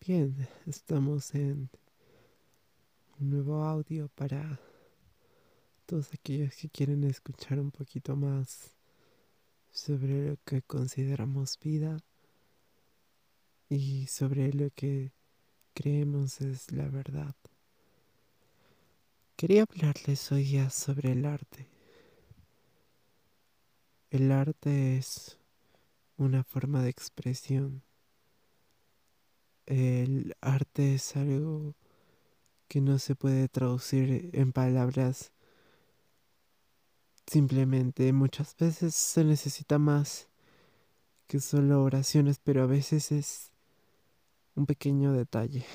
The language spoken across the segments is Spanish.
Bien, estamos en un nuevo audio para todos aquellos que quieren escuchar un poquito más sobre lo que consideramos vida y sobre lo que creemos es la verdad. Quería hablarles hoy sobre el arte. El arte es una forma de expresión el arte es algo que no se puede traducir en palabras. Simplemente muchas veces se necesita más que solo oraciones, pero a veces es un pequeño detalle.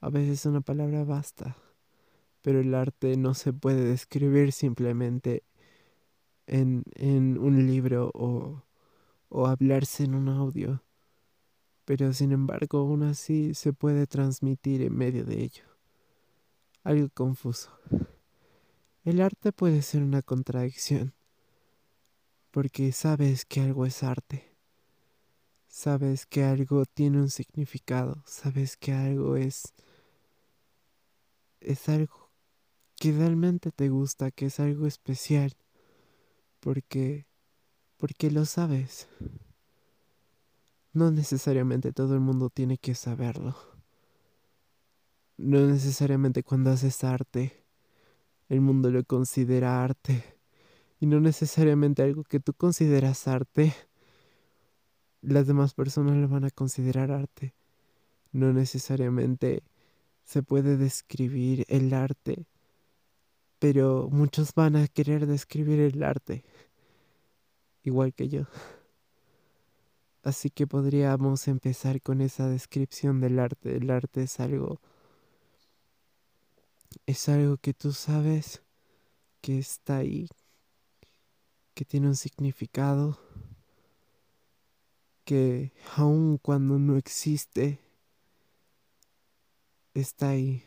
A veces una palabra basta, pero el arte no se puede describir simplemente en, en un libro o, o hablarse en un audio pero sin embargo aún así se puede transmitir en medio de ello. Algo confuso. El arte puede ser una contradicción, porque sabes que algo es arte, sabes que algo tiene un significado, sabes que algo es es algo que realmente te gusta, que es algo especial, porque porque lo sabes. No necesariamente todo el mundo tiene que saberlo. No necesariamente cuando haces arte, el mundo lo considera arte. Y no necesariamente algo que tú consideras arte, las demás personas lo van a considerar arte. No necesariamente se puede describir el arte, pero muchos van a querer describir el arte, igual que yo. Así que podríamos empezar con esa descripción del arte. El arte es algo... Es algo que tú sabes que está ahí, que tiene un significado, que aun cuando no existe, está ahí.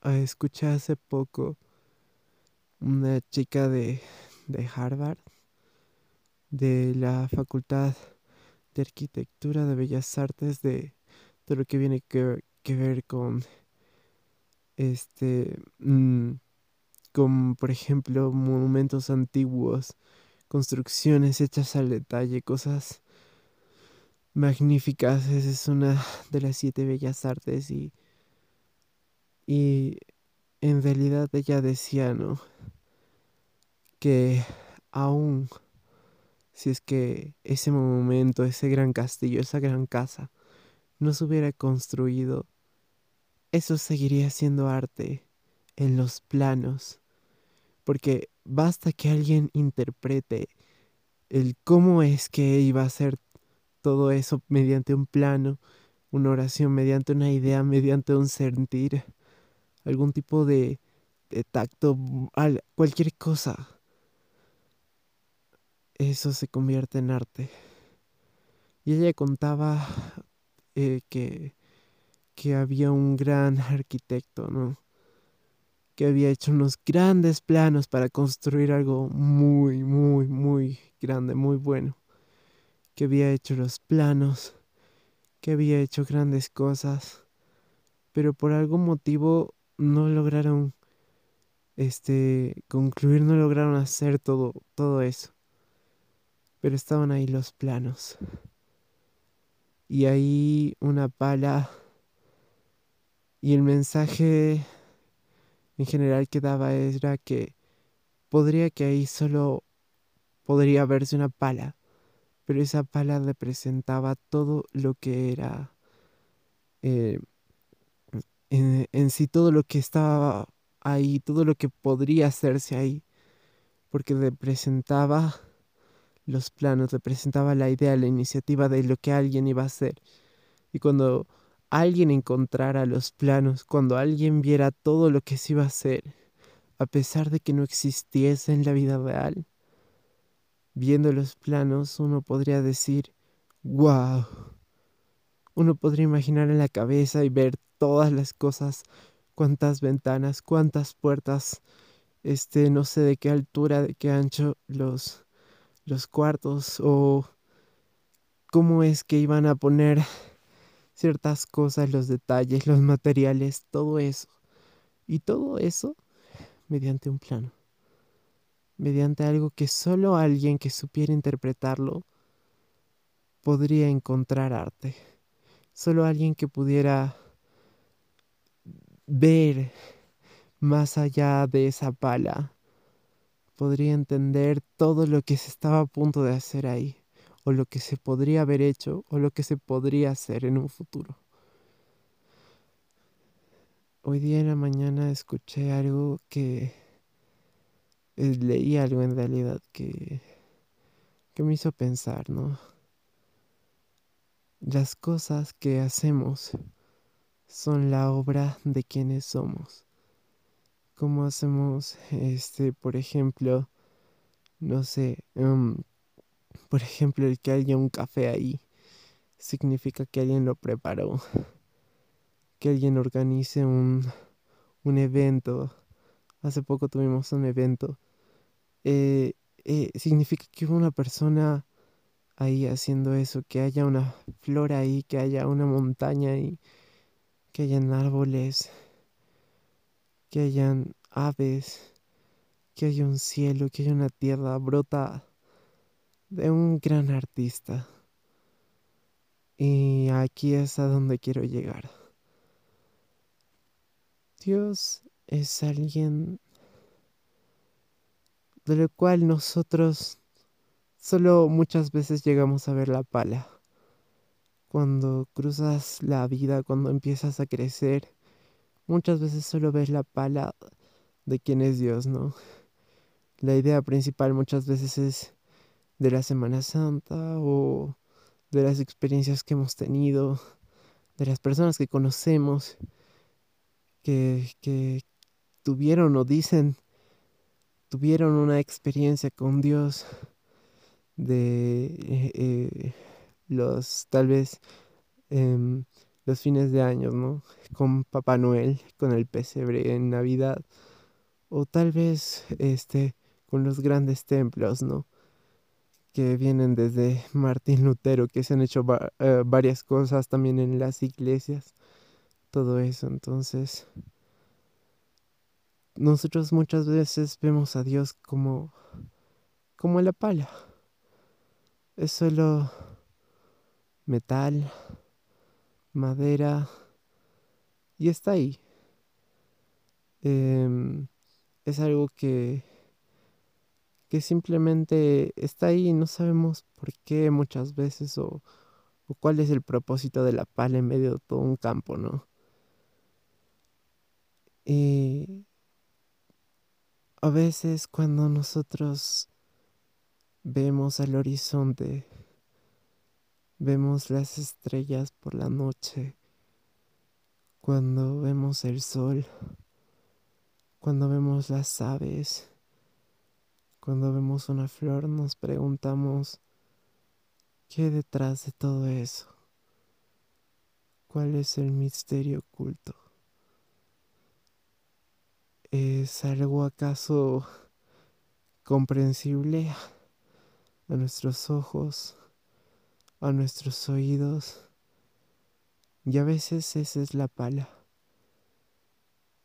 Ah, escuché hace poco una chica de, de Harvard de la Facultad de Arquitectura de Bellas Artes de, de lo que viene que, que ver con este mm, con por ejemplo monumentos antiguos construcciones hechas al detalle cosas magníficas. Esa es una de las siete bellas artes y y en realidad ella decía no que aún si es que ese monumento, ese gran castillo, esa gran casa no se hubiera construido, eso seguiría siendo arte en los planos, porque basta que alguien interprete el cómo es que iba a ser todo eso mediante un plano, una oración, mediante una idea, mediante un sentir, algún tipo de, de tacto, cualquier cosa eso se convierte en arte. Y ella contaba eh, que, que había un gran arquitecto, ¿no? Que había hecho unos grandes planos para construir algo muy, muy, muy grande, muy bueno. Que había hecho los planos, que había hecho grandes cosas, pero por algún motivo no lograron este concluir, no lograron hacer todo todo eso pero estaban ahí los planos. Y ahí una pala y el mensaje en general que daba era que podría que ahí solo podría verse una pala, pero esa pala representaba todo lo que era eh, en, en sí, todo lo que estaba ahí, todo lo que podría hacerse ahí, porque representaba los planos, representaba la idea, la iniciativa de lo que alguien iba a hacer. Y cuando alguien encontrara los planos, cuando alguien viera todo lo que se iba a hacer, a pesar de que no existiese en la vida real, viendo los planos uno podría decir, wow. Uno podría imaginar en la cabeza y ver todas las cosas, cuántas ventanas, cuántas puertas, este, no sé de qué altura, de qué ancho, los los cuartos o cómo es que iban a poner ciertas cosas, los detalles, los materiales, todo eso. Y todo eso mediante un plano. Mediante algo que solo alguien que supiera interpretarlo podría encontrar arte. Solo alguien que pudiera ver más allá de esa pala podría entender todo lo que se estaba a punto de hacer ahí, o lo que se podría haber hecho, o lo que se podría hacer en un futuro. Hoy día en la mañana escuché algo que eh, leí algo en realidad que, que me hizo pensar, ¿no? Las cosas que hacemos son la obra de quienes somos. ¿Cómo hacemos, este, por ejemplo, no sé, em, por ejemplo, el que haya un café ahí, significa que alguien lo preparó, que alguien organice un, un evento. Hace poco tuvimos un evento. Eh, eh, significa que hubo una persona ahí haciendo eso, que haya una flor ahí, que haya una montaña ahí, que hayan árboles, que hayan aves, que haya un cielo, que haya una tierra, brota de un gran artista. Y aquí es a donde quiero llegar. Dios es alguien de lo cual nosotros solo muchas veces llegamos a ver la pala. Cuando cruzas la vida, cuando empiezas a crecer, muchas veces solo ves la pala de quién es Dios, ¿no? La idea principal muchas veces es de la Semana Santa o de las experiencias que hemos tenido, de las personas que conocemos, que, que tuvieron o dicen, tuvieron una experiencia con Dios de eh, eh, los, tal vez, em, los fines de año, ¿no? Con Papá Noel, con el pesebre en Navidad, o tal vez, este, con los grandes templos, ¿no? Que vienen desde Martín Lutero, que se han hecho eh, varias cosas también en las iglesias, todo eso, entonces nosotros muchas veces vemos a Dios como como la pala. Es solo metal, madera y está ahí. Em, es algo que que simplemente está ahí y no sabemos por qué muchas veces o, o cuál es el propósito de la pala en medio de todo un campo, ¿no? Y a veces cuando nosotros vemos al horizonte, vemos las estrellas por la noche, cuando vemos el sol, cuando vemos las aves, cuando vemos una flor, nos preguntamos, ¿qué detrás de todo eso? ¿Cuál es el misterio oculto? ¿Es algo acaso comprensible a nuestros ojos, a nuestros oídos? Y a veces esa es la pala.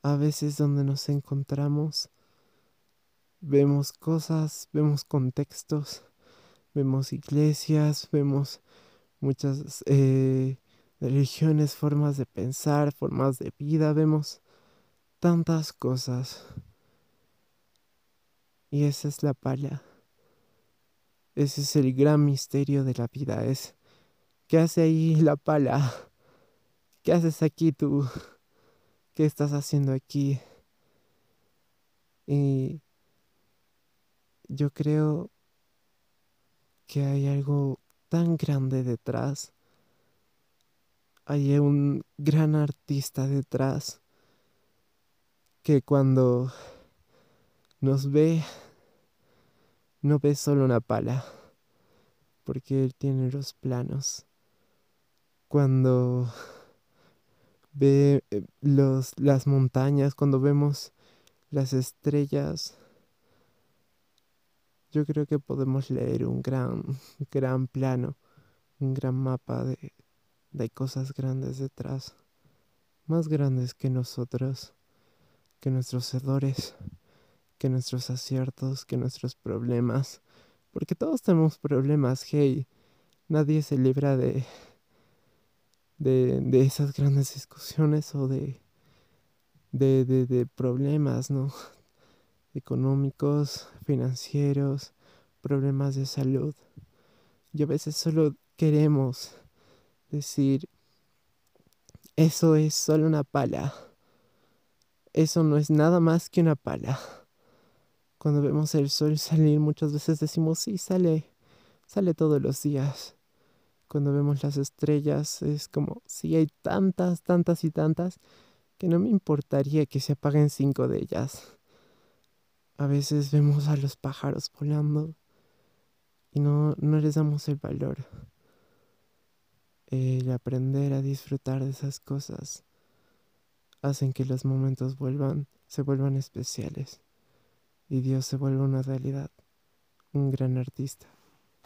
A veces donde nos encontramos vemos cosas, vemos contextos, vemos iglesias, vemos muchas eh, religiones, formas de pensar, formas de vida, vemos tantas cosas. Y esa es la pala. Ese es el gran misterio de la vida. Es, ¿qué hace ahí la pala? ¿Qué haces aquí tú? ¿Qué estás haciendo aquí? Y yo creo que hay algo tan grande detrás. Hay un gran artista detrás que cuando nos ve, no ve solo una pala, porque Él tiene los planos. Cuando ve eh, los, las montañas, cuando vemos las estrellas, yo creo que podemos leer un gran, gran plano, un gran mapa de, de cosas grandes detrás, más grandes que nosotros, que nuestros errores, que nuestros aciertos, que nuestros problemas, porque todos tenemos problemas, hey, nadie se libra de, de, de esas grandes discusiones o de, de, de, de problemas, ¿no? Económicos, financieros, problemas de salud. Y a veces solo queremos decir, eso es solo una pala. Eso no es nada más que una pala. Cuando vemos el sol salir muchas veces decimos, sí, sale, sale todos los días. Cuando vemos las estrellas es como, sí, hay tantas, tantas y tantas que no me importaría que se apaguen cinco de ellas. A veces vemos a los pájaros volando y no, no les damos el valor. El aprender a disfrutar de esas cosas hacen que los momentos vuelvan, se vuelvan especiales y Dios se vuelva una realidad, un gran artista.